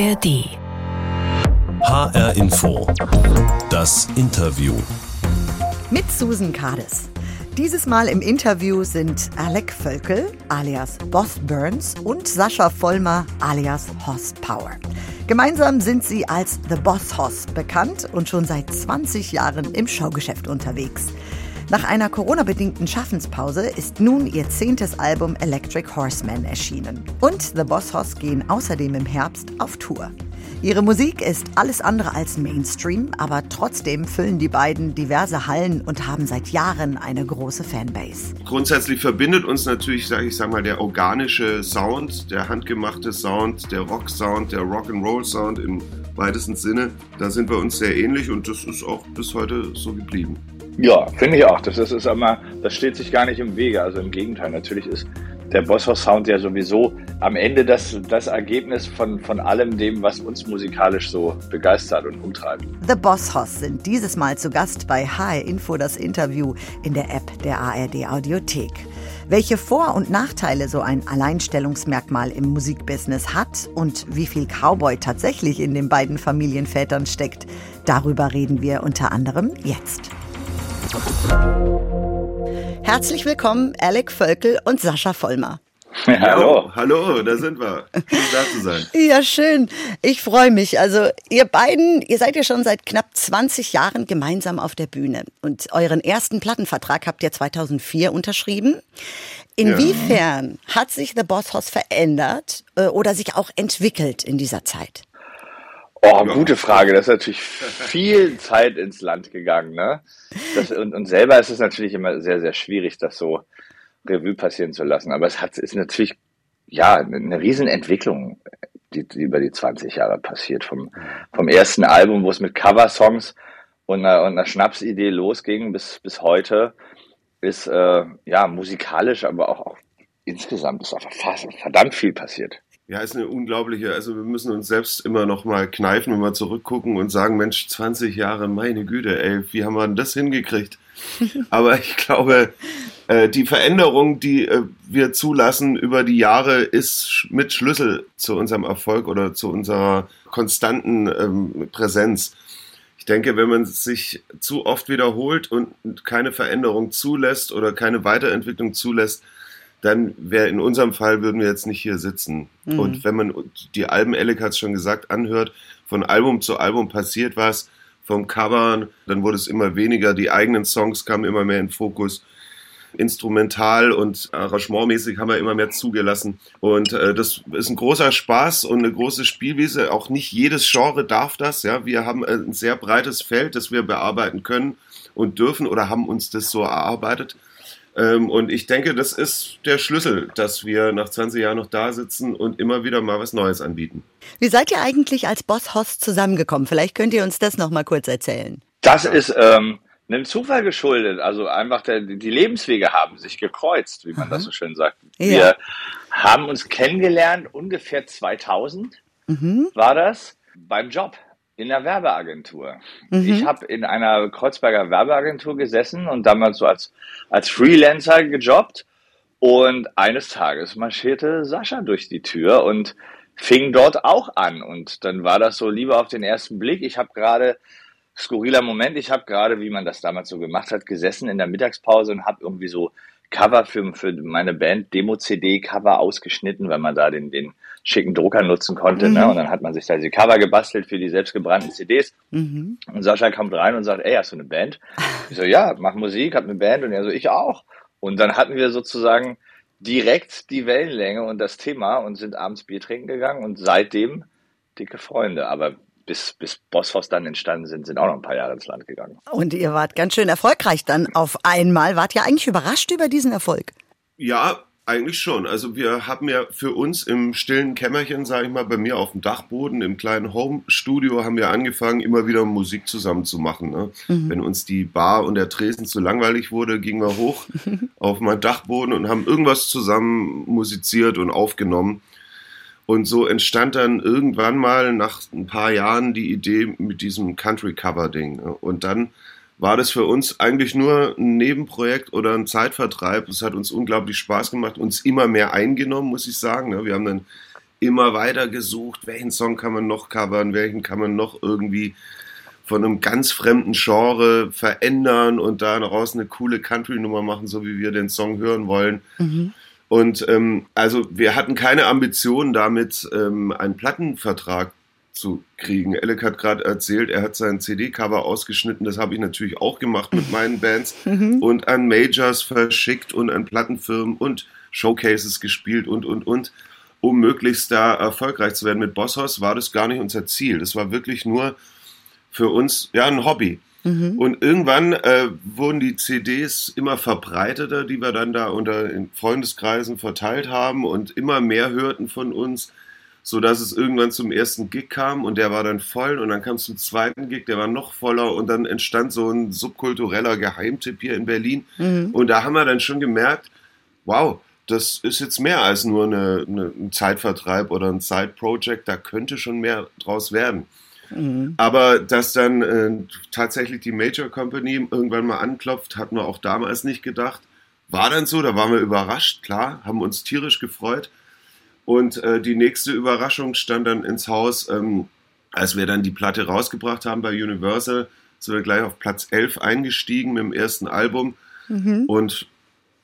ARD. HR Info. Das Interview. Mit Susan Kades. Dieses Mal im Interview sind Alec Völkel alias Boss Burns und Sascha Vollmer alias Hoss Power. Gemeinsam sind sie als The Boss Hoss bekannt und schon seit 20 Jahren im Showgeschäft unterwegs. Nach einer Corona-bedingten Schaffenspause ist nun ihr zehntes Album Electric Horseman erschienen. Und The Boss Hoss gehen außerdem im Herbst auf Tour. Ihre Musik ist alles andere als Mainstream, aber trotzdem füllen die beiden diverse Hallen und haben seit Jahren eine große Fanbase. Grundsätzlich verbindet uns natürlich, sage ich sag mal, der organische Sound, der handgemachte Sound, der Rock-Sound, der Rock'n'Roll-Sound im weitesten Sinne. Da sind wir uns sehr ähnlich und das ist auch bis heute so geblieben. Ja, finde ich auch. Das, ist, ist immer, das steht sich gar nicht im Wege. Also im Gegenteil, natürlich ist der Bosshaus Sound ja sowieso am Ende das, das Ergebnis von, von allem dem, was uns musikalisch so begeistert und umtreibt. The Boss Hoss sind dieses Mal zu Gast bei HR Info das Interview in der App der ARD Audiothek. Welche Vor- und Nachteile so ein Alleinstellungsmerkmal im Musikbusiness hat und wie viel Cowboy tatsächlich in den beiden Familienvätern steckt, darüber reden wir unter anderem jetzt. Herzlich willkommen, Alec Völkel und Sascha Vollmer. Ja, hallo. hallo, da sind wir. Schön da zu sein. Ja, schön. Ich freue mich. Also, ihr beiden, ihr seid ja schon seit knapp 20 Jahren gemeinsam auf der Bühne. Und euren ersten Plattenvertrag habt ihr 2004 unterschrieben. Inwiefern ja. hat sich The Boss House verändert äh, oder sich auch entwickelt in dieser Zeit? Oh, gute Frage. Das ist natürlich viel Zeit ins Land gegangen. Ne? Das, und, und selber ist es natürlich immer sehr, sehr schwierig, das so Revue passieren zu lassen. Aber es hat, ist natürlich ja eine Riesenentwicklung, die, die über die 20 Jahre passiert. Vom, vom ersten Album, wo es mit Coversongs und einer, und einer Schnapsidee losging, bis, bis heute ist äh, ja musikalisch, aber auch, auch insgesamt ist einfach fast verdammt viel passiert. Ja, ist eine unglaubliche, also wir müssen uns selbst immer noch mal kneifen und mal zurückgucken und sagen, Mensch, 20 Jahre, meine Güte, ey, wie haben wir denn das hingekriegt? Aber ich glaube, äh, die Veränderung, die äh, wir zulassen über die Jahre, ist mit Schlüssel zu unserem Erfolg oder zu unserer konstanten ähm, Präsenz. Ich denke, wenn man sich zu oft wiederholt und keine Veränderung zulässt oder keine Weiterentwicklung zulässt, dann wäre in unserem Fall würden wir jetzt nicht hier sitzen. Mhm. Und wenn man die Alben, Alec hat es schon gesagt, anhört, von Album zu Album passiert was, vom Cover, dann wurde es immer weniger, die eigenen Songs kamen immer mehr in Fokus. Instrumental und arrangementmäßig haben wir immer mehr zugelassen. Und äh, das ist ein großer Spaß und eine große Spielwiese. Auch nicht jedes Genre darf das. Ja, wir haben ein sehr breites Feld, das wir bearbeiten können und dürfen oder haben uns das so erarbeitet. Ähm, und ich denke, das ist der Schlüssel, dass wir nach 20 Jahren noch da sitzen und immer wieder mal was Neues anbieten. Wie seid ihr eigentlich als Boss Host zusammengekommen? Vielleicht könnt ihr uns das noch mal kurz erzählen. Das ist ähm, einem Zufall geschuldet. Also einfach der, die Lebenswege haben sich gekreuzt, wie man mhm. das so schön sagt. Ja. Wir haben uns kennengelernt ungefähr 2000 mhm. war das beim Job in der Werbeagentur. Mhm. Ich habe in einer Kreuzberger Werbeagentur gesessen und damals so als, als Freelancer gejobbt. Und eines Tages marschierte Sascha durch die Tür und fing dort auch an. Und dann war das so lieber auf den ersten Blick. Ich habe gerade, skurriler Moment, ich habe gerade, wie man das damals so gemacht hat, gesessen in der Mittagspause und habe irgendwie so Cover für, für meine Band, Demo-CD-Cover ausgeschnitten, weil man da den, den schicken Drucker nutzen konnte. Ne? Mhm. Ne? Und dann hat man sich da die Cover gebastelt für die selbstgebrannten CDs. Mhm. Und Sascha kommt rein und sagt, ey, hast du eine Band? Ich so, ja, mach Musik, hab eine Band. Und er so, ich auch. Und dann hatten wir sozusagen direkt die Wellenlänge und das Thema und sind abends Bier trinken gegangen und seitdem dicke Freunde. Aber bis, bis Bosshaus dann entstanden sind, sind auch noch ein paar Jahre ins Land gegangen. Und ihr wart ganz schön erfolgreich dann auf einmal. Wart ihr eigentlich überrascht über diesen Erfolg? Ja, eigentlich schon. Also wir haben ja für uns im stillen Kämmerchen, sage ich mal, bei mir auf dem Dachboden, im kleinen Home-Studio, haben wir angefangen, immer wieder Musik zusammen zu machen. Ne? Mhm. Wenn uns die Bar und der Tresen zu langweilig wurde, gingen wir hoch auf meinen Dachboden und haben irgendwas zusammen musiziert und aufgenommen. Und so entstand dann irgendwann mal nach ein paar Jahren die Idee mit diesem Country-Cover-Ding. Ne? Und dann war das für uns eigentlich nur ein Nebenprojekt oder ein Zeitvertreib. Es hat uns unglaublich Spaß gemacht, uns immer mehr eingenommen, muss ich sagen. Ne? Wir haben dann immer weiter gesucht, welchen Song kann man noch covern, welchen kann man noch irgendwie von einem ganz fremden Genre verändern und daraus eine coole Country-Nummer machen, so wie wir den Song hören wollen. Mhm. Und ähm, also wir hatten keine Ambition damit, ähm, einen Plattenvertrag zu kriegen. Alec hat gerade erzählt, er hat sein CD-Cover ausgeschnitten. Das habe ich natürlich auch gemacht mit meinen Bands mhm. und an Majors verschickt und an Plattenfirmen und Showcases gespielt und, und, und. Um möglichst da erfolgreich zu werden mit Bosshaus, war das gar nicht unser Ziel. Das war wirklich nur für uns ja ein Hobby. Mhm. Und irgendwann äh, wurden die CDs immer verbreiteter, die wir dann da unter in Freundeskreisen verteilt haben und immer mehr hörten von uns, so dass es irgendwann zum ersten Gig kam und der war dann voll und dann kam es zum zweiten Gig, der war noch voller und dann entstand so ein subkultureller Geheimtipp hier in Berlin mhm. und da haben wir dann schon gemerkt, wow, das ist jetzt mehr als nur eine, eine, ein Zeitvertreib oder ein Side-Project, da könnte schon mehr draus werden. Mhm. Aber dass dann äh, tatsächlich die Major Company irgendwann mal anklopft, hatten wir auch damals nicht gedacht. War dann so, da waren wir überrascht, klar, haben uns tierisch gefreut. Und äh, die nächste Überraschung stand dann ins Haus, ähm, als wir dann die Platte rausgebracht haben bei Universal, sind wir gleich auf Platz 11 eingestiegen mit dem ersten Album. Mhm. Und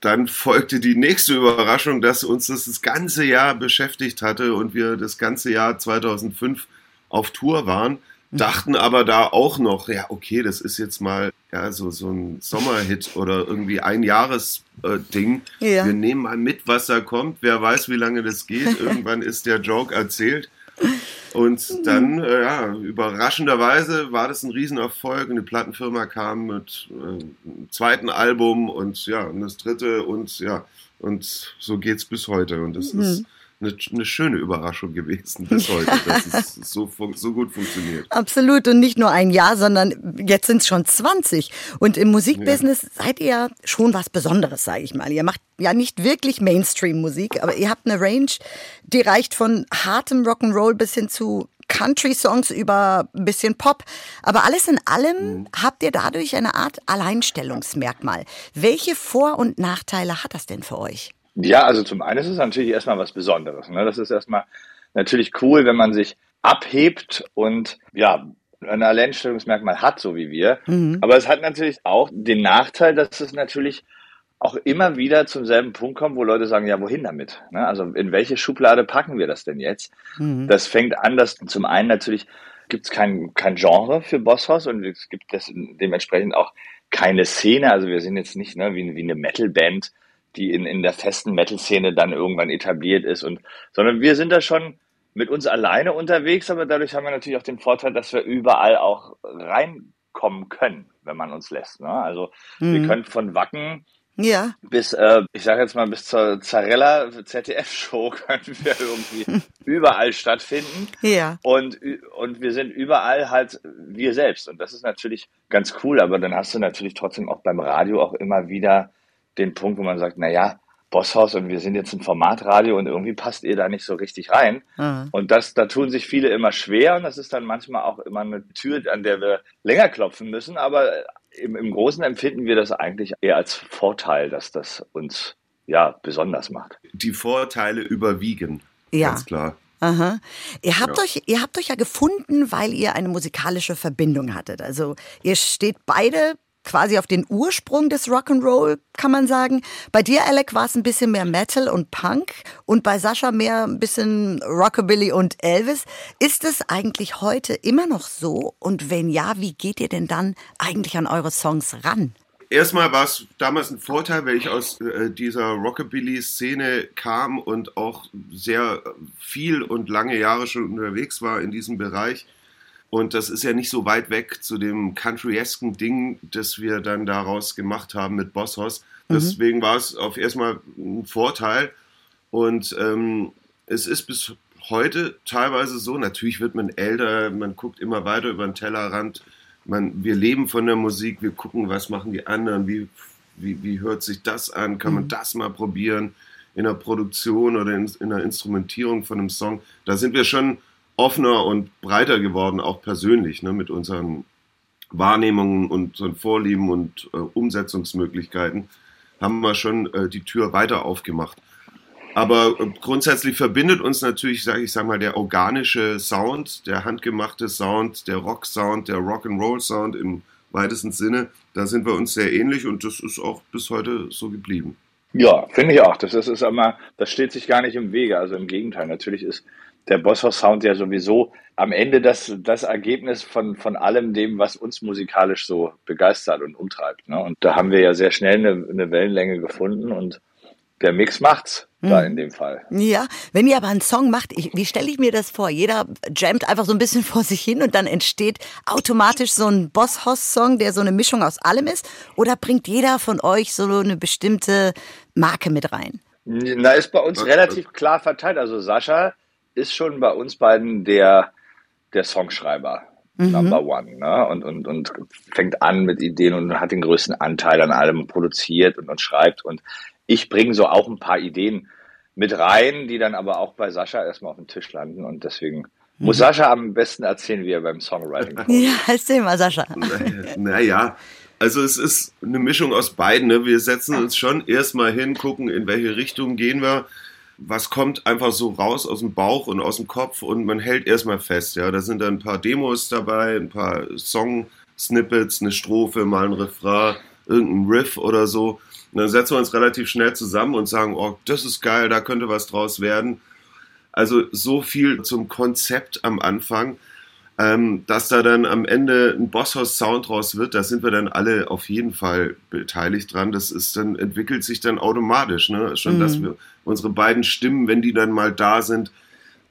dann folgte die nächste Überraschung, dass uns das das ganze Jahr beschäftigt hatte und wir das ganze Jahr 2005 auf Tour waren. Dachten aber da auch noch, ja, okay, das ist jetzt mal ja, so, so ein Sommerhit oder irgendwie ein Jahresding. Äh, ja. Wir nehmen mal mit, was da kommt. Wer weiß, wie lange das geht. Irgendwann ist der Joke erzählt. Und dann, äh, ja, überraschenderweise war das ein Riesenerfolg. Eine Plattenfirma kam mit äh, einem zweiten Album und ja, und das dritte und ja, und so geht's bis heute. Und das mhm. ist eine, eine, schöne Überraschung gewesen bis heute, dass es so, so gut funktioniert. Absolut und nicht nur ein Jahr, sondern jetzt sind es schon 20. Und im Musikbusiness ja. seid ihr schon was Besonderes, sage ich mal. Ihr macht ja nicht wirklich Mainstream-Musik, aber ihr habt eine Range, die reicht von hartem Rock'n'Roll bis hin zu Country-Songs über ein bisschen Pop. Aber alles in allem mhm. habt ihr dadurch eine Art Alleinstellungsmerkmal. Welche Vor- und Nachteile hat das denn für euch? Ja, also zum einen ist es natürlich erstmal was Besonderes. Ne? Das ist erstmal natürlich cool, wenn man sich abhebt und ja, ein Alleinstellungsmerkmal hat, so wie wir. Mhm. Aber es hat natürlich auch den Nachteil, dass es natürlich auch immer wieder zum selben Punkt kommt, wo Leute sagen, ja, wohin damit? Ne? Also in welche Schublade packen wir das denn jetzt? Mhm. Das fängt an, dass zum einen natürlich gibt es kein, kein Genre für Bosshaus und es gibt das dementsprechend auch keine Szene. Also wir sind jetzt nicht ne, wie, wie eine Metalband, die in, in der festen Metal-Szene dann irgendwann etabliert ist. Und, sondern wir sind da schon mit uns alleine unterwegs, aber dadurch haben wir natürlich auch den Vorteil, dass wir überall auch reinkommen können, wenn man uns lässt. Ne? Also mhm. wir können von Wacken ja. bis, äh, ich sage jetzt mal, bis zur Zarella ZDF-Show können wir irgendwie überall stattfinden. Ja. Und, und wir sind überall halt wir selbst. Und das ist natürlich ganz cool, aber dann hast du natürlich trotzdem auch beim Radio auch immer wieder den Punkt, wo man sagt, na ja, Bosshaus und wir sind jetzt ein Formatradio und irgendwie passt ihr da nicht so richtig rein. Mhm. Und das, da tun sich viele immer schwer und das ist dann manchmal auch immer eine Tür, an der wir länger klopfen müssen. Aber im, im Großen empfinden wir das eigentlich eher als Vorteil, dass das uns ja besonders macht. Die Vorteile überwiegen. Ja. Ganz klar. Aha. Ihr habt ja. euch, ihr habt euch ja gefunden, weil ihr eine musikalische Verbindung hattet. Also ihr steht beide quasi auf den Ursprung des Rock'n'Roll, kann man sagen. Bei dir, Alec, war es ein bisschen mehr Metal und Punk und bei Sascha mehr ein bisschen Rockabilly und Elvis. Ist es eigentlich heute immer noch so? Und wenn ja, wie geht ihr denn dann eigentlich an eure Songs ran? Erstmal war es damals ein Vorteil, weil ich aus äh, dieser Rockabilly-Szene kam und auch sehr viel und lange Jahre schon unterwegs war in diesem Bereich und das ist ja nicht so weit weg zu dem countryesken Ding, das wir dann daraus gemacht haben mit Bosshaus. Mhm. Deswegen mhm. war es auf erstmal ein Vorteil. Und ähm, es ist bis heute teilweise so, natürlich wird man älter, man guckt immer weiter über den Tellerrand. Man, wir leben von der Musik, wir gucken, was machen die anderen, wie, wie, wie hört sich das an, kann mhm. man das mal probieren in der Produktion oder in, in der Instrumentierung von einem Song. Da sind wir schon offener und breiter geworden, auch persönlich, ne, mit unseren Wahrnehmungen und unseren Vorlieben und äh, Umsetzungsmöglichkeiten, haben wir schon äh, die Tür weiter aufgemacht. Aber äh, grundsätzlich verbindet uns natürlich, sage ich sag mal, der organische Sound, der handgemachte Sound, der Rock-Sound, der Rock'n'Roll-Sound im weitesten Sinne. Da sind wir uns sehr ähnlich und das ist auch bis heute so geblieben. Ja, finde ich auch. Das ist, ist immer, das steht sich gar nicht im Wege. Also im Gegenteil. Natürlich ist der Bosshaus Sound ja sowieso am Ende das, das Ergebnis von, von allem dem, was uns musikalisch so begeistert und umtreibt. Ne? Und da haben wir ja sehr schnell eine, eine Wellenlänge gefunden und der Mix macht's da hm. in dem Fall. Ja, wenn ihr aber einen Song macht, ich, wie stelle ich mir das vor? Jeder jammt einfach so ein bisschen vor sich hin und dann entsteht automatisch so ein Boss-Hoss-Song, der so eine Mischung aus allem ist? Oder bringt jeder von euch so eine bestimmte Marke mit rein? Na, ist bei uns relativ klar verteilt. Also Sascha ist schon bei uns beiden der, der Songschreiber. Mhm. Number one, ne? Und, und, und fängt an mit Ideen und hat den größten Anteil an allem produziert und, und schreibt. Und ich bringe so auch ein paar Ideen mit rein, die dann aber auch bei Sascha erstmal auf dem Tisch landen und deswegen muss mhm. Sascha am besten erzählen, wie er beim Songwriting kommt. Ja, erzähl mal, Sascha. Naja, also es ist eine Mischung aus beiden. Ne? Wir setzen uns schon erstmal hin, gucken, in welche Richtung gehen wir. Was kommt einfach so raus aus dem Bauch und aus dem Kopf und man hält erstmal fest. Ja, da sind dann ein paar Demos dabei, ein paar Song-Snippets, eine Strophe, mal ein Refrain, irgendein Riff oder so. Und dann setzen wir uns relativ schnell zusammen und sagen, oh, das ist geil, da könnte was draus werden. Also so viel zum Konzept am Anfang. Ähm, dass da dann am Ende ein Bosshaus-Sound draus wird, da sind wir dann alle auf jeden Fall beteiligt dran. Das ist dann, entwickelt sich dann automatisch, ne? Schon, mhm. dass wir unsere beiden Stimmen, wenn die dann mal da sind,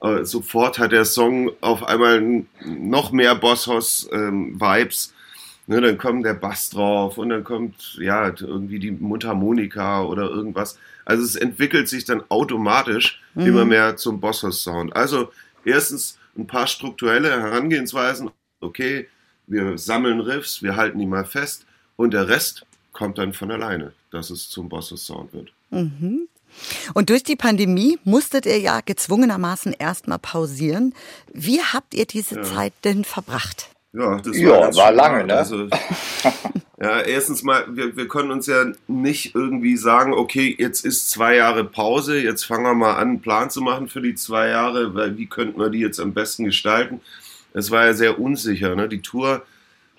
äh, sofort hat der Song auf einmal noch mehr Bosshaus-Vibes. Ähm, Ne, dann kommt der Bass drauf und dann kommt ja irgendwie die Mundharmonika oder irgendwas. Also es entwickelt sich dann automatisch mhm. immer mehr zum Bosshaus-Sound. Also erstens ein paar strukturelle Herangehensweisen. Okay, wir sammeln Riffs, wir halten die mal fest und der Rest kommt dann von alleine, dass es zum Bosses-Sound wird. Mhm. Und durch die Pandemie musstet ihr ja gezwungenermaßen erstmal pausieren. Wie habt ihr diese ja. Zeit denn verbracht? Ja, das war, ja, war lange, ne? Also, ja, erstens mal, wir, wir konnten uns ja nicht irgendwie sagen, okay, jetzt ist zwei Jahre Pause, jetzt fangen wir mal an, einen Plan zu machen für die zwei Jahre, weil wie könnten wir die jetzt am besten gestalten? Es war ja sehr unsicher, ne? Die Tour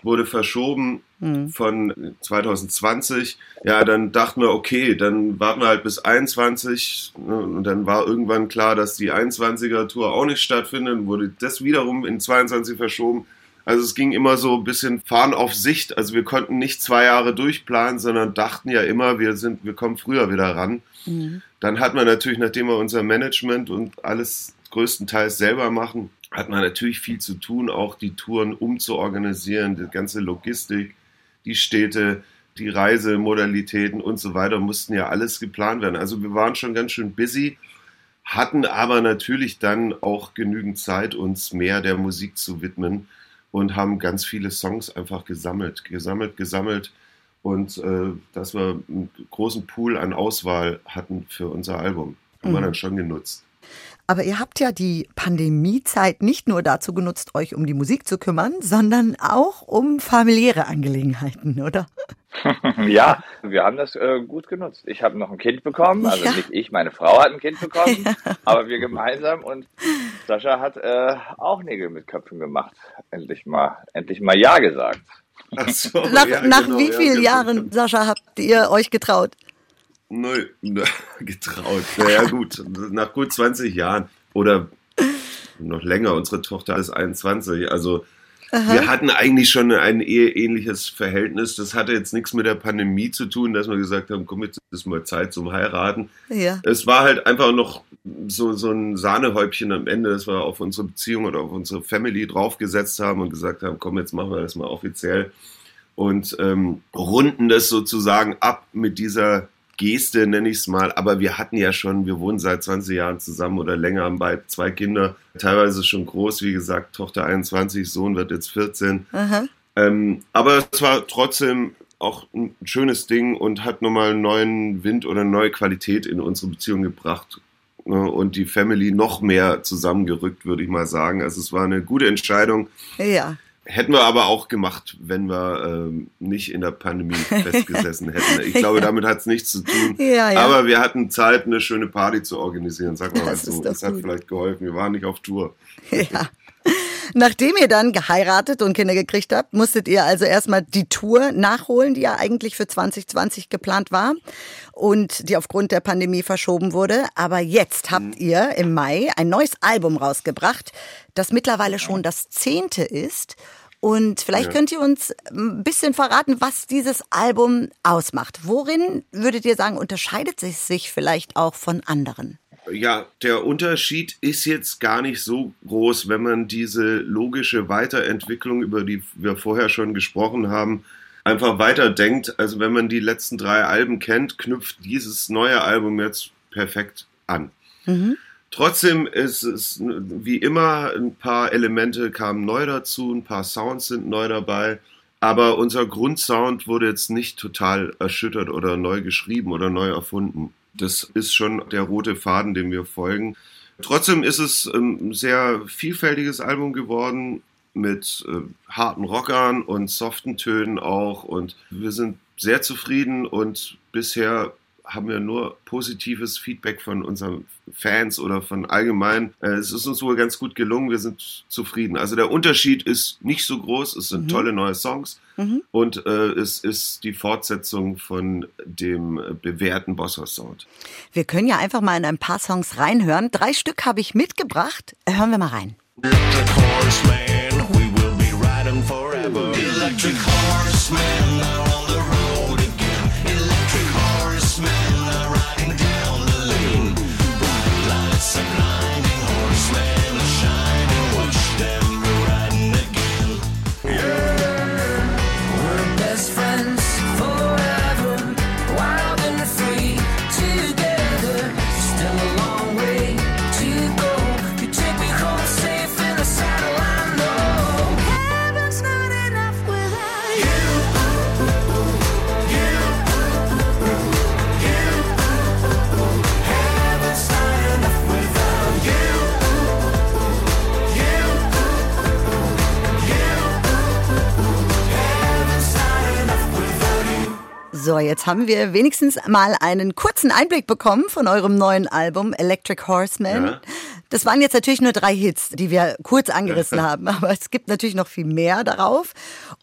wurde verschoben mhm. von 2020. Ja, dann dachten wir, okay, dann warten wir halt bis 21 ne? und dann war irgendwann klar, dass die 21er Tour auch nicht stattfindet, wurde das wiederum in 22 verschoben. Also es ging immer so ein bisschen fahren auf Sicht. Also wir konnten nicht zwei Jahre durchplanen, sondern dachten ja immer, wir sind, wir kommen früher wieder ran. Mhm. Dann hat man natürlich, nachdem wir unser Management und alles größtenteils selber machen, hat man natürlich viel zu tun, auch die Touren umzuorganisieren, die ganze Logistik, die Städte, die Reisemodalitäten und so weiter mussten ja alles geplant werden. Also wir waren schon ganz schön busy, hatten aber natürlich dann auch genügend Zeit, uns mehr der Musik zu widmen und haben ganz viele Songs einfach gesammelt, gesammelt, gesammelt und äh, dass wir einen großen Pool an Auswahl hatten für unser Album. Haben mhm. wir dann schon genutzt. Aber ihr habt ja die Pandemiezeit nicht nur dazu genutzt, euch um die Musik zu kümmern, sondern auch um familiäre Angelegenheiten, oder? ja, wir haben das äh, gut genutzt. Ich habe noch ein Kind bekommen, also ja. nicht ich, meine Frau hat ein Kind bekommen, ja. aber wir gemeinsam und Sascha hat äh, auch Nägel mit Köpfen gemacht. Endlich mal, endlich mal Ja gesagt. So, nach, ja, nach genau, wie vielen genau. Jahren, Sascha, habt ihr euch getraut? Nö, getraut. Naja, gut, nach gut 20 Jahren oder noch länger. Unsere Tochter ist 21, also Aha. Wir hatten eigentlich schon ein eheähnliches Verhältnis. Das hatte jetzt nichts mit der Pandemie zu tun, dass wir gesagt haben, komm, jetzt ist mal Zeit zum Heiraten. Ja. Es war halt einfach noch so, so ein Sahnehäubchen am Ende, dass wir auf unsere Beziehung oder auf unsere Family draufgesetzt haben und gesagt haben, komm, jetzt machen wir das mal offiziell und ähm, runden das sozusagen ab mit dieser Geste, nenne ich es mal. Aber wir hatten ja schon, wir wohnen seit 20 Jahren zusammen oder länger, haben beide zwei Kinder, teilweise schon groß, wie gesagt, Tochter 21, Sohn wird jetzt 14. Ähm, aber es war trotzdem auch ein schönes Ding und hat nochmal einen neuen Wind oder eine neue Qualität in unsere Beziehung gebracht ne, und die Family noch mehr zusammengerückt, würde ich mal sagen. Also es war eine gute Entscheidung. Ja. Hätten wir aber auch gemacht, wenn wir ähm, nicht in der Pandemie festgesessen hätten. Ich glaube, damit hat es nichts zu tun. Ja, ja. Aber wir hatten Zeit, eine schöne Party zu organisieren. Sag mal das so. Das hat vielleicht geholfen. Wir waren nicht auf Tour. Ja. Nachdem ihr dann geheiratet und Kinder gekriegt habt, musstet ihr also erstmal die Tour nachholen, die ja eigentlich für 2020 geplant war und die aufgrund der Pandemie verschoben wurde. Aber jetzt habt mhm. ihr im Mai ein neues Album rausgebracht, das mittlerweile schon das zehnte ist. Und vielleicht ja. könnt ihr uns ein bisschen verraten, was dieses Album ausmacht. Worin würdet ihr sagen, unterscheidet es sich vielleicht auch von anderen? Ja, der Unterschied ist jetzt gar nicht so groß, wenn man diese logische Weiterentwicklung, über die wir vorher schon gesprochen haben, einfach weiterdenkt. Also wenn man die letzten drei Alben kennt, knüpft dieses neue Album jetzt perfekt an. Mhm. Trotzdem ist es wie immer, ein paar Elemente kamen neu dazu, ein paar Sounds sind neu dabei. Aber unser Grundsound wurde jetzt nicht total erschüttert oder neu geschrieben oder neu erfunden. Das ist schon der rote Faden, dem wir folgen. Trotzdem ist es ein sehr vielfältiges Album geworden mit äh, harten Rockern und soften Tönen auch. Und wir sind sehr zufrieden und bisher haben wir nur positives Feedback von unseren Fans oder von allgemein. Äh, es ist uns wohl ganz gut gelungen, wir sind zufrieden. Also der Unterschied ist nicht so groß, es sind mhm. tolle neue Songs mhm. und äh, es ist die Fortsetzung von dem bewährten Bosshaus Sound. Wir können ja einfach mal in ein paar Songs reinhören. Drei Stück habe ich mitgebracht. Hören wir mal rein. Electric Horseman, we will be riding forever. Electric Horseman, jetzt haben wir wenigstens mal einen kurzen Einblick bekommen von eurem neuen Album Electric Horseman. Ja. Das waren jetzt natürlich nur drei Hits, die wir kurz angerissen haben, aber es gibt natürlich noch viel mehr darauf.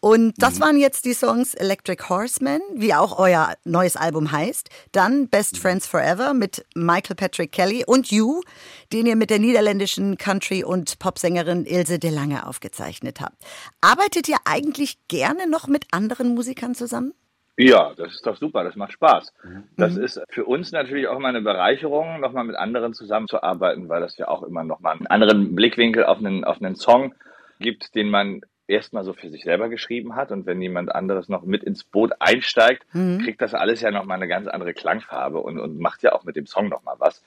Und das mhm. waren jetzt die Songs Electric Horseman, wie auch euer neues Album heißt. Dann Best Friends Forever mit Michael Patrick Kelly und You, den ihr mit der niederländischen Country- und Popsängerin Ilse de Lange aufgezeichnet habt. Arbeitet ihr eigentlich gerne noch mit anderen Musikern zusammen? Ja, das ist doch super, das macht Spaß. Mhm. Das ist für uns natürlich auch immer eine Bereicherung, nochmal mit anderen zusammenzuarbeiten, weil das ja auch immer nochmal einen anderen Blickwinkel auf einen, auf einen Song gibt, den man erstmal so für sich selber geschrieben hat. Und wenn jemand anderes noch mit ins Boot einsteigt, mhm. kriegt das alles ja nochmal eine ganz andere Klangfarbe und, und macht ja auch mit dem Song nochmal was.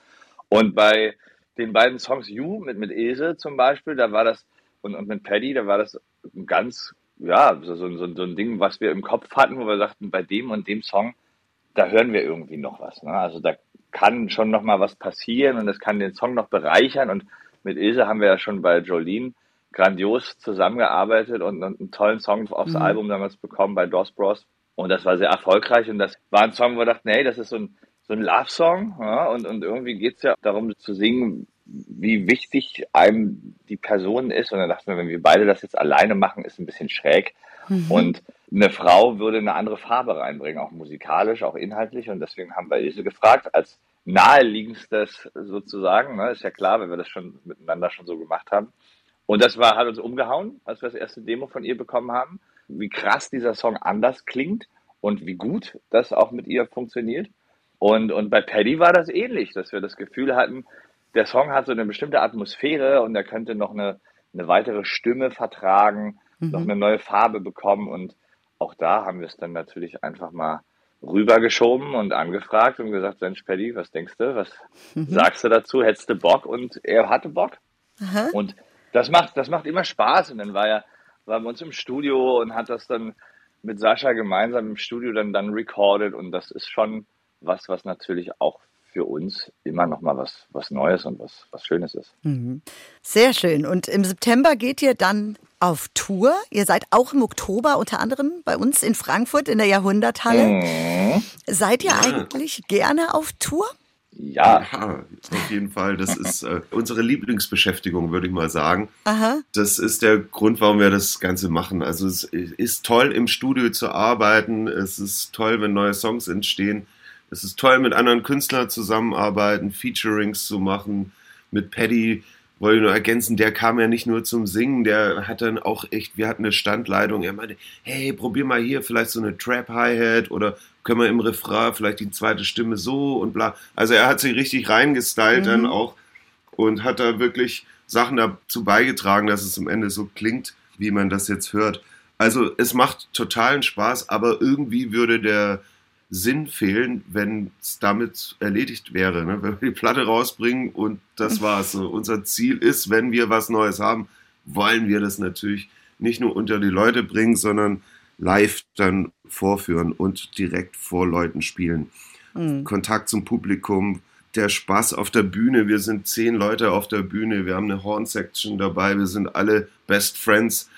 Und bei den beiden Songs You mit, mit Ese zum Beispiel, da war das, und, und mit Paddy, da war das ganz ja, so, so, so, ein Ding, was wir im Kopf hatten, wo wir sagten, bei dem und dem Song, da hören wir irgendwie noch was. Ne? Also da kann schon noch mal was passieren und das kann den Song noch bereichern. Und mit Ilse haben wir ja schon bei Jolene grandios zusammengearbeitet und, und einen tollen Song aufs mhm. Album damals bekommen bei Dos Bros. Und das war sehr erfolgreich und das war ein Song, wo wir dachten, hey, das ist so ein, so ein Love-Song ja? und, und irgendwie geht's ja darum zu singen, wie wichtig einem die Person ist. Und dann dachten wir, wenn wir beide das jetzt alleine machen, ist ein bisschen schräg. Mhm. Und eine Frau würde eine andere Farbe reinbringen, auch musikalisch, auch inhaltlich. Und deswegen haben wir Ilse gefragt, als naheliegendstes sozusagen. Ne? Ist ja klar, wenn wir das schon miteinander schon so gemacht haben. Und das war, hat uns umgehauen, als wir das erste Demo von ihr bekommen haben, wie krass dieser Song anders klingt und wie gut das auch mit ihr funktioniert. Und, und bei Paddy war das ähnlich, dass wir das Gefühl hatten, der Song hat so eine bestimmte Atmosphäre und er könnte noch eine, eine weitere Stimme vertragen, mhm. noch eine neue Farbe bekommen. Und auch da haben wir es dann natürlich einfach mal rübergeschoben und angefragt und gesagt, Mensch, Paddy, was denkst du? Was mhm. sagst du dazu? Hättest du Bock? Und er hatte Bock. Aha. Und das macht, das macht immer Spaß. Und dann war er, war bei uns im Studio und hat das dann mit Sascha gemeinsam im Studio dann, dann recorded. Und das ist schon was, was natürlich auch für uns immer noch mal was, was Neues und was, was Schönes ist. Mhm. Sehr schön. Und im September geht ihr dann auf Tour. Ihr seid auch im Oktober unter anderem bei uns in Frankfurt in der Jahrhunderthalle. Mhm. Seid ihr eigentlich gerne auf Tour? Ja. ja. auf jeden Fall. Das ist äh, unsere Lieblingsbeschäftigung, würde ich mal sagen. Aha. Das ist der Grund, warum wir das Ganze machen. Also es ist toll, im Studio zu arbeiten. Es ist toll, wenn neue Songs entstehen. Es ist toll, mit anderen Künstlern zusammenarbeiten, Featurings zu machen. Mit Paddy wollte ich nur ergänzen, der kam ja nicht nur zum Singen, der hat dann auch echt, wir hatten eine Standleitung. Er meinte, hey, probier mal hier vielleicht so eine Trap-Hi-Hat oder können wir im Refrain vielleicht die zweite Stimme so und bla. Also er hat sich richtig reingestylt mhm. dann auch und hat da wirklich Sachen dazu beigetragen, dass es am Ende so klingt, wie man das jetzt hört. Also es macht totalen Spaß, aber irgendwie würde der Sinn fehlen, wenn es damit erledigt wäre. Ne? Wenn wir die Platte rausbringen und das war's. So, unser Ziel ist, wenn wir was Neues haben, wollen wir das natürlich nicht nur unter die Leute bringen, sondern live dann vorführen und direkt vor Leuten spielen. Mhm. Kontakt zum Publikum, der Spaß auf der Bühne. Wir sind zehn Leute auf der Bühne, wir haben eine Horn-Section dabei, wir sind alle Best Friends.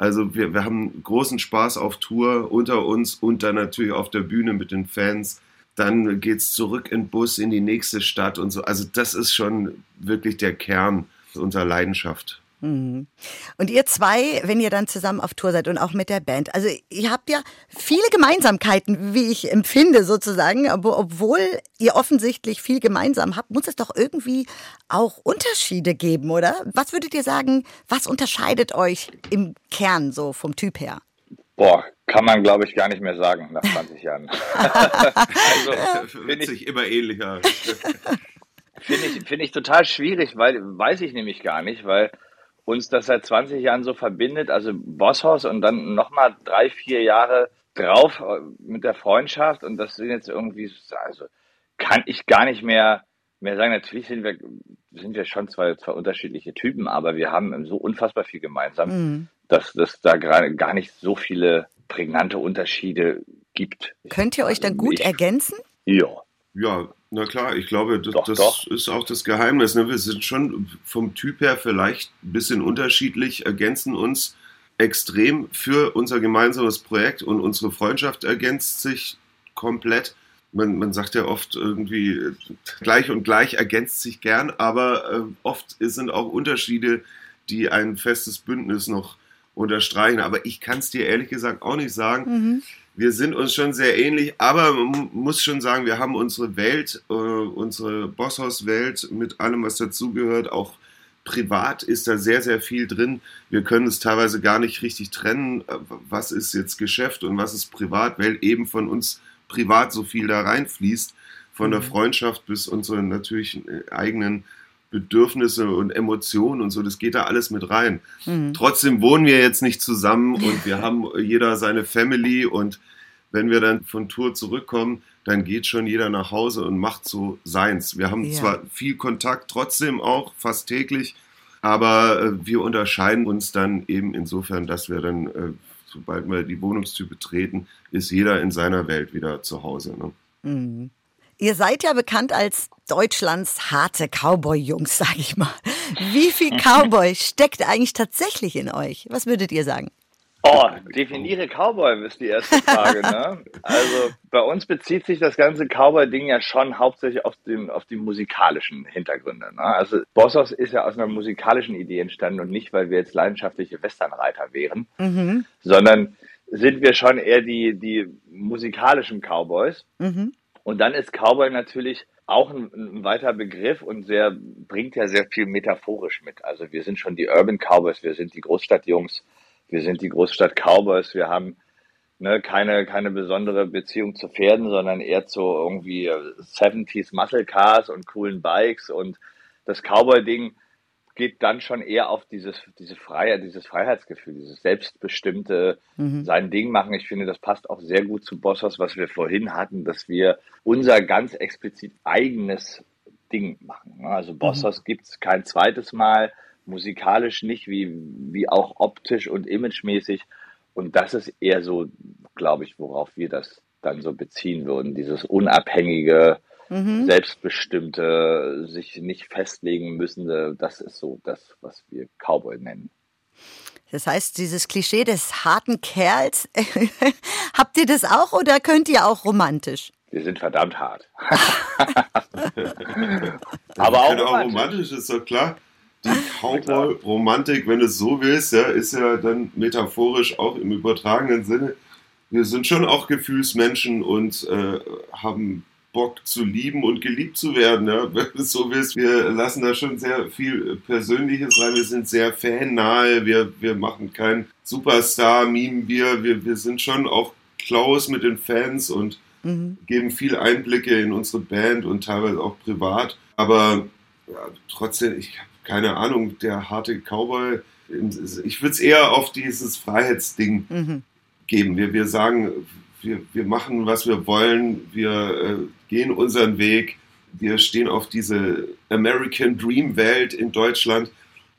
Also wir, wir haben großen Spaß auf Tour unter uns und dann natürlich auf der Bühne mit den Fans. Dann geht es zurück in Bus in die nächste Stadt und so. Also das ist schon wirklich der Kern unserer Leidenschaft. Mhm. Und ihr zwei, wenn ihr dann zusammen auf Tour seid und auch mit der Band, also ihr habt ja viele Gemeinsamkeiten, wie ich empfinde sozusagen, aber obwohl ihr offensichtlich viel gemeinsam habt, muss es doch irgendwie auch Unterschiede geben, oder? Was würdet ihr sagen, was unterscheidet euch im Kern so vom Typ her? Boah, kann man glaube ich gar nicht mehr sagen nach 20 Jahren. also, finde ich immer ähnlicher. Finde ich, find ich total schwierig, weil weiß ich nämlich gar nicht, weil uns das seit 20 Jahren so verbindet, also Bosshaus und dann nochmal drei, vier Jahre drauf äh, mit der Freundschaft und das sind jetzt irgendwie, also kann ich gar nicht mehr, mehr sagen. Natürlich sind wir, sind wir schon zwei, zwei unterschiedliche Typen, aber wir haben so unfassbar viel gemeinsam, mhm. dass es da gerade gar nicht so viele prägnante Unterschiede gibt. Könnt ihr euch dann gut ich, ergänzen? Ja. Ja, na klar, ich glaube, das, doch, das doch. ist auch das Geheimnis. Ne? Wir sind schon vom Typ her vielleicht ein bisschen unterschiedlich, ergänzen uns extrem für unser gemeinsames Projekt und unsere Freundschaft ergänzt sich komplett. Man, man sagt ja oft irgendwie, gleich und gleich ergänzt sich gern, aber äh, oft sind auch Unterschiede, die ein festes Bündnis noch unterstreichen. Aber ich kann es dir ehrlich gesagt auch nicht sagen. Mhm wir sind uns schon sehr ähnlich, aber man muss schon sagen, wir haben unsere Welt, äh, unsere Bosshaus-Welt mit allem, was dazugehört, auch privat ist da sehr, sehr viel drin. Wir können es teilweise gar nicht richtig trennen, äh, was ist jetzt Geschäft und was ist privat, weil eben von uns privat so viel da reinfließt, von der mhm. Freundschaft bis unsere natürlich äh, eigenen Bedürfnisse und Emotionen und so, das geht da alles mit rein. Mhm. Trotzdem wohnen wir jetzt nicht zusammen und wir haben jeder seine Family und wenn wir dann von Tour zurückkommen, dann geht schon jeder nach Hause und macht so seins. Wir haben ja. zwar viel Kontakt, trotzdem auch fast täglich, aber äh, wir unterscheiden uns dann eben insofern, dass wir dann, äh, sobald wir die Wohnungstype treten, ist jeder in seiner Welt wieder zu Hause. Ne? Mhm. Ihr seid ja bekannt als Deutschlands harte Cowboy-Jungs, sag ich mal. Wie viel Cowboy steckt eigentlich tatsächlich in euch? Was würdet ihr sagen? Oh, definiere Cowboy ist die erste Frage. Ne? Also bei uns bezieht sich das ganze Cowboy-Ding ja schon hauptsächlich auf, den, auf die musikalischen Hintergründe. Ne? Also Bossos ist ja aus einer musikalischen Idee entstanden und nicht, weil wir jetzt leidenschaftliche Westernreiter wären, mhm. sondern sind wir schon eher die, die musikalischen Cowboys. Mhm. Und dann ist Cowboy natürlich auch ein, ein, weiter Begriff und sehr, bringt ja sehr viel metaphorisch mit. Also wir sind schon die Urban Cowboys, wir sind die Großstadtjungs, wir sind die Großstadt Cowboys, wir haben ne, keine, keine besondere Beziehung zu Pferden, sondern eher zu irgendwie 70s Muscle Cars und coolen Bikes und das Cowboy-Ding geht dann schon eher auf dieses, diese Freiheit, dieses Freiheitsgefühl, dieses selbstbestimmte mhm. sein Ding machen. Ich finde, das passt auch sehr gut zu Bossos, was wir vorhin hatten, dass wir unser ganz explizit eigenes Ding machen. Also Bossos mhm. gibt es kein zweites Mal, musikalisch nicht, wie, wie auch optisch und imagemäßig. Und das ist eher so, glaube ich, worauf wir das dann so beziehen würden. Dieses unabhängige, mhm. selbstbestimmte, sich nicht festlegen müssen. Das ist so das, was wir Cowboy nennen. Das heißt, dieses Klischee des harten Kerls, habt ihr das auch oder könnt ihr auch romantisch? Wir sind verdammt hart. Aber auch, auch romantisch, ist doch klar. Die Cowboy-Romantik, wenn du es so willst, ja, ist ja dann metaphorisch auch im übertragenen Sinne. Wir sind schon auch Gefühlsmenschen und äh, haben Bock zu lieben und geliebt zu werden. Ja? Wenn du es so willst, wir lassen da schon sehr viel Persönliches rein. Wir sind sehr fannahe. Wir, wir machen keinen Superstar, mimen wir. wir. Wir sind schon auch close mit den Fans und mhm. geben viel Einblicke in unsere Band und teilweise auch privat. Aber ja, trotzdem, ich habe keine Ahnung, der harte Cowboy. Ich würde es eher auf dieses Freiheitsding mhm. geben. Wir, wir sagen, wir, wir machen, was wir wollen, wir äh, gehen unseren Weg, wir stehen auf diese American Dream Welt in Deutschland,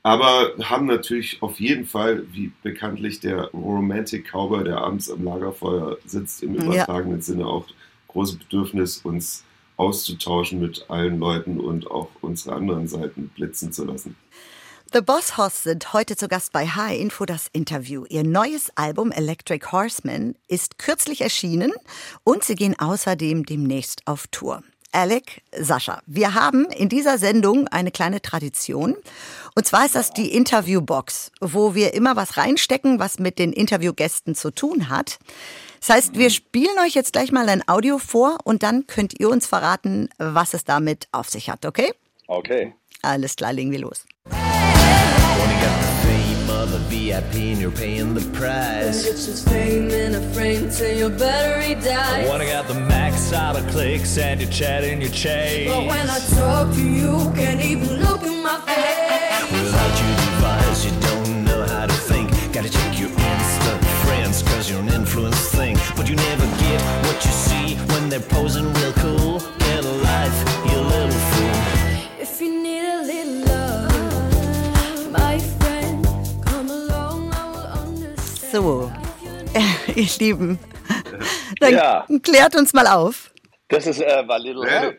aber haben natürlich auf jeden Fall, wie bekanntlich der Romantic Cowboy, der abends am Lagerfeuer sitzt, im übertragenen ja. Sinne auch große Bedürfnis, uns auszutauschen mit allen Leuten und auch unsere anderen Seiten blitzen zu lassen. The Boss Hoss sind heute zu Gast bei High Info das Interview. Ihr neues Album Electric Horseman ist kürzlich erschienen und sie gehen außerdem demnächst auf Tour. Alec, Sascha, wir haben in dieser Sendung eine kleine Tradition. Und zwar ist das die Interviewbox, wo wir immer was reinstecken, was mit den Interviewgästen zu tun hat. Das heißt, wir spielen euch jetzt gleich mal ein Audio vor und dann könnt ihr uns verraten, was es damit auf sich hat, okay? Okay. Alles klar, legen wir los. Of a VIP and you're paying the price. It's just fame in a frame till your battery dies. Wanna got the max out of clicks and you're chatting your chase. But when I talk to you, can't even look in my face. Without your device, you don't know how to think. Gotta check your Insta friends, cause you're an influence thing. But you never get what you see when they're posing real cool. Get a life, So, ihr Lieben, dann ja. klärt uns mal auf. Das ist äh, war Little ja,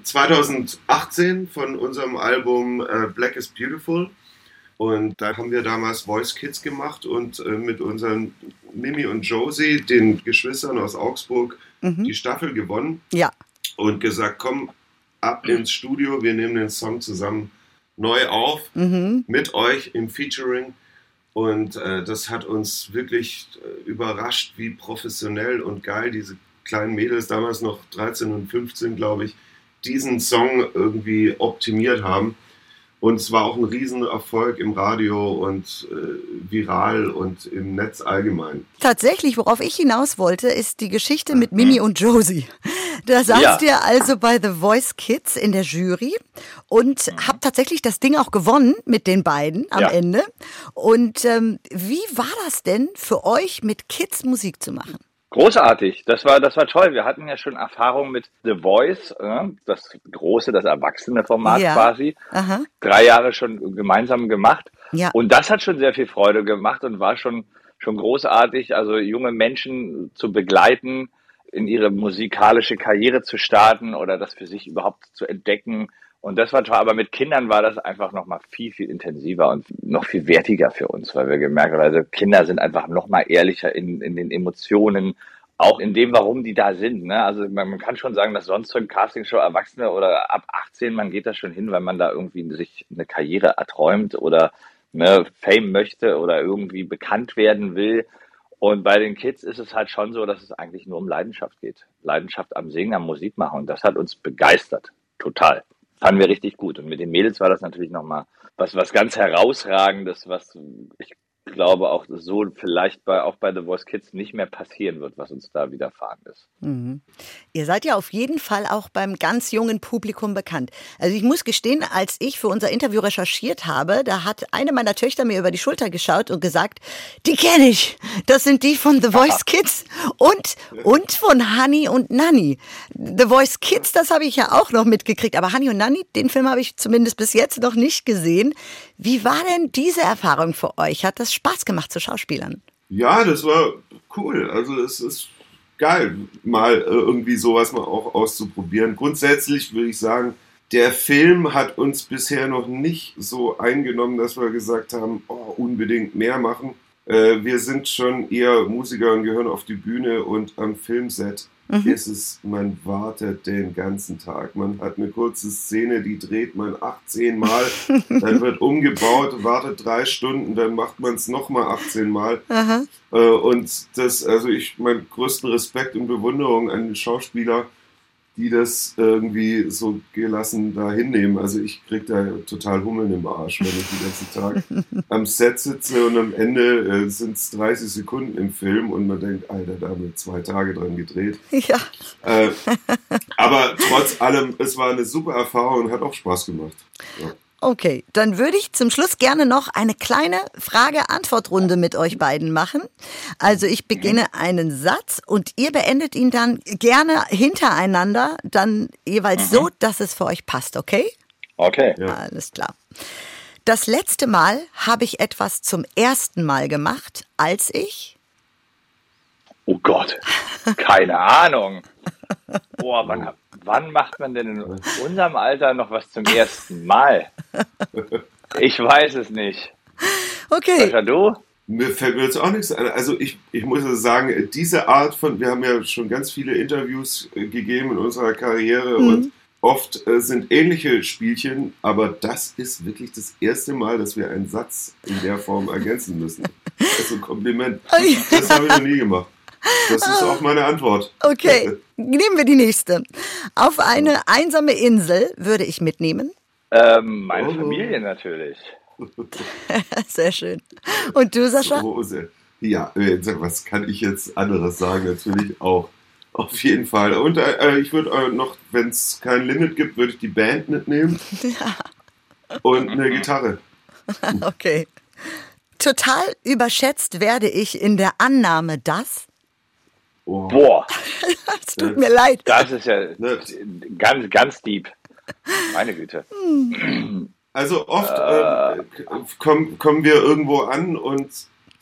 2018 von unserem Album äh, Black is Beautiful. Und da haben wir damals Voice Kids gemacht und äh, mit unseren Mimi und Josie, den Geschwistern aus Augsburg, mhm. die Staffel gewonnen. Ja. Und gesagt, komm ab ins Studio, wir nehmen den Song zusammen neu auf mhm. mit euch im Featuring. Und äh, das hat uns wirklich äh, überrascht, wie professionell und geil diese kleinen Mädels, damals noch 13 und 15, glaube ich, diesen Song irgendwie optimiert haben. Und es war auch ein Riesenerfolg im Radio und äh, viral und im Netz allgemein. Tatsächlich, worauf ich hinaus wollte, ist die Geschichte mit Mimi und Josie. Da saßt ja. ihr also bei The Voice Kids in der Jury und mhm. habt tatsächlich das Ding auch gewonnen mit den beiden am ja. Ende. Und ähm, wie war das denn für euch, mit Kids Musik zu machen? Großartig, das war, das war toll. Wir hatten ja schon Erfahrung mit The Voice, äh, das große, das erwachsene Format ja. quasi. Aha. Drei Jahre schon gemeinsam gemacht. Ja. Und das hat schon sehr viel Freude gemacht und war schon, schon großartig, also junge Menschen zu begleiten, in ihre musikalische Karriere zu starten oder das für sich überhaupt zu entdecken und das war toll, aber mit Kindern war das einfach noch mal viel, viel intensiver und noch viel wertiger für uns, weil wir gemerkt haben, also Kinder sind einfach noch mal ehrlicher in, in den Emotionen, auch in dem, warum die da sind. Ne? Also man, man kann schon sagen, dass sonst so ein Castingshow Erwachsene oder ab 18, man geht da schon hin, weil man da irgendwie sich eine Karriere erträumt oder ne, Fame möchte oder irgendwie bekannt werden will. Und bei den Kids ist es halt schon so, dass es eigentlich nur um Leidenschaft geht. Leidenschaft am Singen, am Musik machen. Und das hat uns begeistert. Total fanden wir richtig gut. Und mit den Mädels war das natürlich nochmal was, was ganz herausragendes, was ich glaube auch so vielleicht bei, auch bei The Voice Kids nicht mehr passieren wird, was uns da widerfahren ist. Mhm. Ihr seid ja auf jeden Fall auch beim ganz jungen Publikum bekannt. Also ich muss gestehen, als ich für unser Interview recherchiert habe, da hat eine meiner Töchter mir über die Schulter geschaut und gesagt, die kenne ich. Das sind die von The Voice Kids und, und von Honey und Nanny. The Voice Kids, das habe ich ja auch noch mitgekriegt, aber Honey und Nanny, den Film habe ich zumindest bis jetzt noch nicht gesehen. Wie war denn diese Erfahrung für euch? Hat das Spaß gemacht zu Schauspielern? Ja, das war cool. Also es ist geil, mal äh, irgendwie sowas mal auch auszuprobieren. Grundsätzlich würde ich sagen, der Film hat uns bisher noch nicht so eingenommen, dass wir gesagt haben, oh, unbedingt mehr machen. Äh, wir sind schon eher Musiker und gehören auf die Bühne und am Filmset mhm. ist es, man wartet den ganzen Tag. Man hat eine kurze Szene, die dreht man 18 Mal, dann wird umgebaut, wartet drei Stunden, dann macht man es nochmal 18 Mal. Äh, und das, also ich, meinen größten Respekt und Bewunderung an den Schauspieler, die das irgendwie so gelassen da hinnehmen. Also ich kriege da total Hummeln im Arsch, wenn ich den ganzen Tag am Set sitze und am Ende äh, sind es 30 Sekunden im Film und man denkt, Alter, da haben wir zwei Tage dran gedreht. Ja. Äh, aber trotz allem, es war eine super Erfahrung und hat auch Spaß gemacht. Ja. Okay, dann würde ich zum Schluss gerne noch eine kleine Frage-Antwort-Runde mit euch beiden machen. Also ich beginne einen Satz und ihr beendet ihn dann gerne hintereinander, dann jeweils mhm. so, dass es für euch passt, okay? Okay. Ja. Alles klar. Das letzte Mal habe ich etwas zum ersten Mal gemacht, als ich. Oh Gott, keine Ahnung. Boah, wann, wann macht man denn in unserem Alter noch was zum ersten Mal? Ich weiß es nicht. Okay. Sascha, du? Mir fällt mir jetzt auch nichts ein. Also ich, ich muss sagen, diese Art von, wir haben ja schon ganz viele Interviews äh, gegeben in unserer Karriere mhm. und oft äh, sind ähnliche Spielchen, aber das ist wirklich das erste Mal, dass wir einen Satz in der Form ergänzen müssen. Also Kompliment. Das habe ich noch nie gemacht. Das ist auch meine Antwort. Okay, nehmen wir die nächste. Auf eine einsame Insel würde ich mitnehmen. Ähm, meine oh. Familie natürlich. Sehr schön. Und du, Sascha? ja, äh, was kann ich jetzt anderes sagen? Natürlich auch. Auf jeden Fall. Und äh, ich würde äh, noch, wenn es kein Limit gibt, würde ich die Band mitnehmen. Ja. Und eine Gitarre. Okay. Total überschätzt werde ich in der Annahme, dass Oh. Boah. Es tut mir leid. Das ist ja ganz, ganz deep. Meine Güte. Also oft äh, äh, kommen, kommen wir irgendwo an und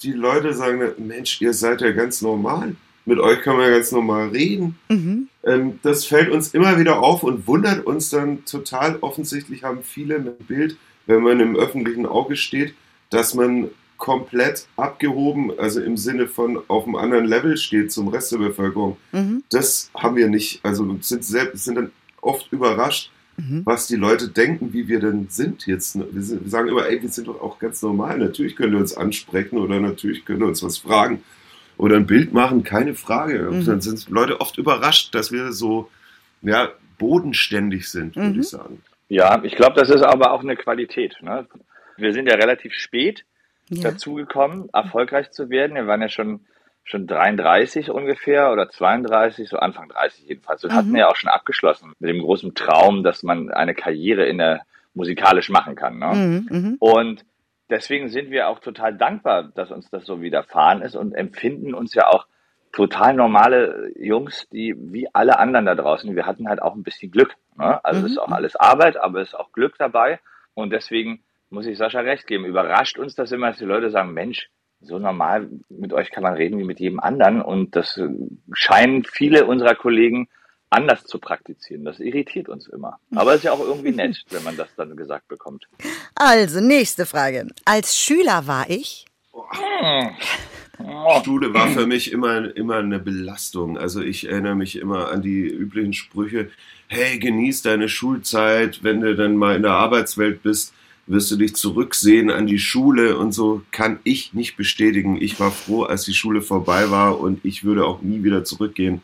die Leute sagen, Mensch, ihr seid ja ganz normal. Mit euch kann man ja ganz normal reden. Mhm. Ähm, das fällt uns immer wieder auf und wundert uns dann total. Offensichtlich haben viele ein Bild, wenn man im öffentlichen Auge steht, dass man komplett abgehoben, also im Sinne von auf einem anderen Level steht zum Rest der Bevölkerung. Mhm. Das haben wir nicht. Also sind, selbst, sind dann oft überrascht, mhm. was die Leute denken, wie wir denn sind jetzt. Wir, sind, wir, sagen immer, ey, wir sind doch auch ganz normal. Natürlich können wir uns ansprechen oder natürlich können wir uns was fragen oder ein Bild machen, keine Frage. Mhm. Dann sind Leute oft überrascht, dass wir so ja, bodenständig sind, würde ich mhm. sagen. Ja, ich glaube, das ist aber auch eine Qualität. Ne? Wir sind ja relativ spät ja. dazugekommen, erfolgreich zu werden. Wir waren ja schon, schon 33 ungefähr oder 32, so Anfang 30 jedenfalls. Und mhm. hatten ja auch schon abgeschlossen mit dem großen Traum, dass man eine Karriere in der musikalisch machen kann. Ne? Mhm, mhm. Und deswegen sind wir auch total dankbar, dass uns das so widerfahren ist und empfinden uns ja auch total normale Jungs, die wie alle anderen da draußen, wir hatten halt auch ein bisschen Glück. Ne? Also mhm. ist auch alles Arbeit, aber es ist auch Glück dabei. Und deswegen muss ich Sascha recht geben. Überrascht uns das immer, dass die Leute sagen, Mensch, so normal mit euch kann man reden wie mit jedem anderen. Und das scheinen viele unserer Kollegen anders zu praktizieren. Das irritiert uns immer. Aber es ist ja auch irgendwie nett, wenn man das dann gesagt bekommt. Also, nächste Frage. Als Schüler war ich. Schule war für mich immer, immer eine Belastung. Also ich erinnere mich immer an die üblichen Sprüche, hey, genieß deine Schulzeit, wenn du dann mal in der Arbeitswelt bist, wirst du dich zurücksehen an die Schule und so kann ich nicht bestätigen. Ich war froh, als die Schule vorbei war und ich würde auch nie wieder zurückgehen.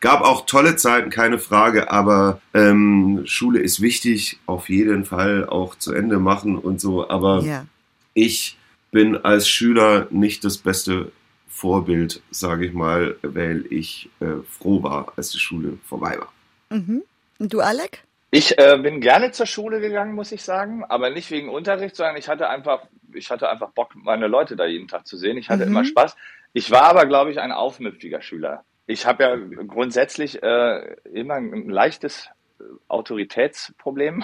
Gab auch tolle Zeiten, keine Frage, aber ähm, Schule ist wichtig, auf jeden Fall auch zu Ende machen und so. Aber ja. ich bin als Schüler nicht das beste Vorbild, sage ich mal, weil ich äh, froh war, als die Schule vorbei war. Mhm. Und du, Alec? Ich äh, bin gerne zur Schule gegangen, muss ich sagen, aber nicht wegen Unterricht, sondern ich hatte einfach, ich hatte einfach Bock, meine Leute da jeden Tag zu sehen. Ich hatte mhm. immer Spaß. Ich war aber, glaube ich, ein aufmüpfiger Schüler. Ich habe ja grundsätzlich äh, immer ein leichtes Autoritätsproblem.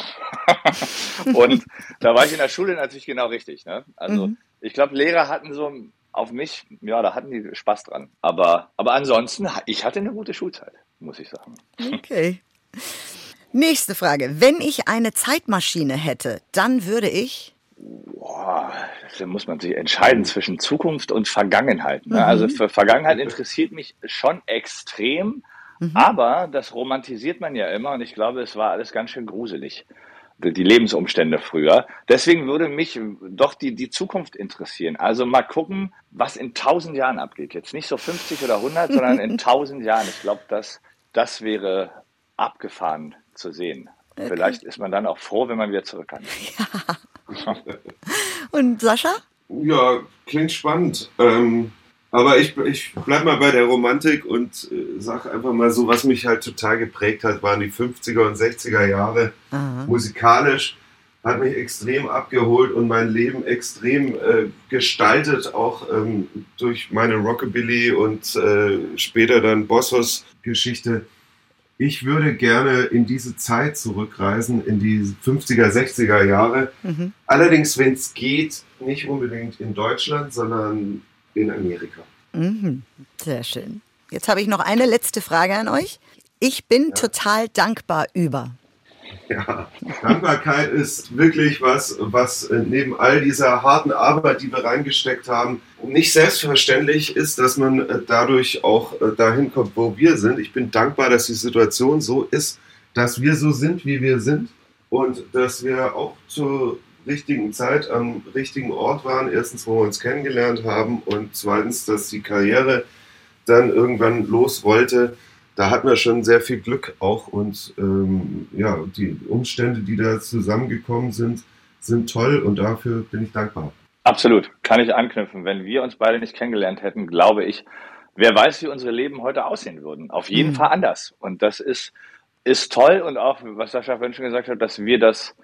und da war ich in der Schule natürlich genau richtig. Ne? Also mhm. ich glaube, Lehrer hatten so auf mich, ja, da hatten die Spaß dran. Aber, aber ansonsten, ich hatte eine gute Schulzeit, muss ich sagen. Okay. Nächste Frage. Wenn ich eine Zeitmaschine hätte, dann würde ich. Boah, da muss man sich entscheiden zwischen Zukunft und Vergangenheit. Ne? Mhm. Also für Vergangenheit interessiert mich schon extrem, mhm. aber das romantisiert man ja immer und ich glaube, es war alles ganz schön gruselig die Lebensumstände früher. Deswegen würde mich doch die, die Zukunft interessieren. Also mal gucken, was in tausend Jahren abgeht. Jetzt nicht so 50 oder 100, sondern in tausend Jahren. Ich glaube, das, das wäre abgefahren zu sehen. Okay. Vielleicht ist man dann auch froh, wenn man wieder zurück kann. Ja. Und Sascha? Ja, klingt spannend. Ähm, aber ich, ich bleib mal bei der Romantik und äh, sag einfach mal so, was mich halt total geprägt hat, waren die 50er und 60er Jahre. Aha. Musikalisch hat mich extrem abgeholt und mein Leben extrem äh, gestaltet, auch ähm, durch meine Rockabilly und äh, später dann Bossos-Geschichte. Ich würde gerne in diese Zeit zurückreisen, in die 50er, 60er Jahre. Mhm. Allerdings, wenn es geht, nicht unbedingt in Deutschland, sondern in Amerika. Mhm. Sehr schön. Jetzt habe ich noch eine letzte Frage an euch. Ich bin ja. total dankbar über. Ja, Dankbarkeit ist wirklich was, was neben all dieser harten Arbeit, die wir reingesteckt haben, nicht selbstverständlich ist, dass man äh, dadurch auch äh, dahin kommt, wo wir sind. Ich bin dankbar, dass die Situation so ist, dass wir so sind, wie wir sind und dass wir auch zur richtigen Zeit am richtigen Ort waren. Erstens, wo wir uns kennengelernt haben und zweitens, dass die Karriere dann irgendwann losrollte da hatten wir schon sehr viel Glück auch und ähm, ja, die Umstände, die da zusammengekommen sind, sind toll und dafür bin ich dankbar. Absolut, kann ich anknüpfen. Wenn wir uns beide nicht kennengelernt hätten, glaube ich, wer weiß, wie unsere Leben heute aussehen würden. Auf jeden mhm. Fall anders. Und das ist, ist toll und auch, was Sascha vorhin schon gesagt hat, dass wir das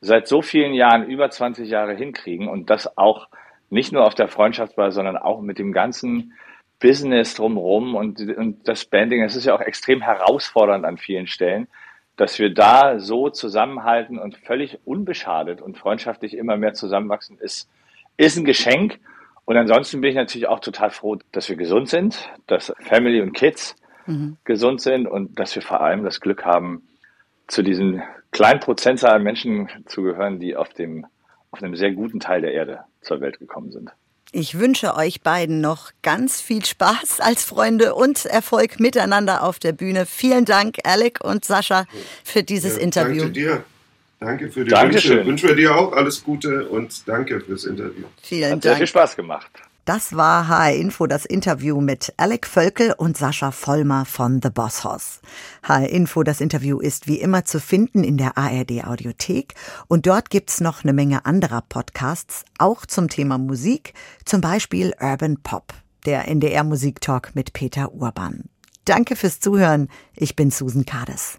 seit so vielen Jahren, über 20 Jahre hinkriegen und das auch nicht nur auf der Freundschaftsbasis, sondern auch mit dem ganzen Business drumherum und, und das Banding, es ist ja auch extrem herausfordernd an vielen Stellen, dass wir da so zusammenhalten und völlig unbeschadet und freundschaftlich immer mehr zusammenwachsen, ist, ist ein Geschenk. Und ansonsten bin ich natürlich auch total froh, dass wir gesund sind, dass Family und Kids mhm. gesund sind und dass wir vor allem das Glück haben, zu diesen kleinen Prozentzahl Menschen zu gehören, die auf dem, auf einem sehr guten Teil der Erde zur Welt gekommen sind. Ich wünsche euch beiden noch ganz viel Spaß als Freunde und Erfolg miteinander auf der Bühne. Vielen Dank, Alec und Sascha, für dieses ja, Interview. Danke dir. Danke für die Dankeschön. Wünsche. Wünschen wir dir auch alles Gute und danke fürs Interview. Vielen Hat Dank. Hat sehr viel Spaß gemacht. Das war HR Info, das Interview mit Alec Völkel und Sascha Vollmer von The Boss Hoss. HR Info, das Interview ist wie immer zu finden in der ARD Audiothek und dort gibt's noch eine Menge anderer Podcasts, auch zum Thema Musik, zum Beispiel Urban Pop, der NDR Musiktalk mit Peter Urban. Danke fürs Zuhören. Ich bin Susan Kades.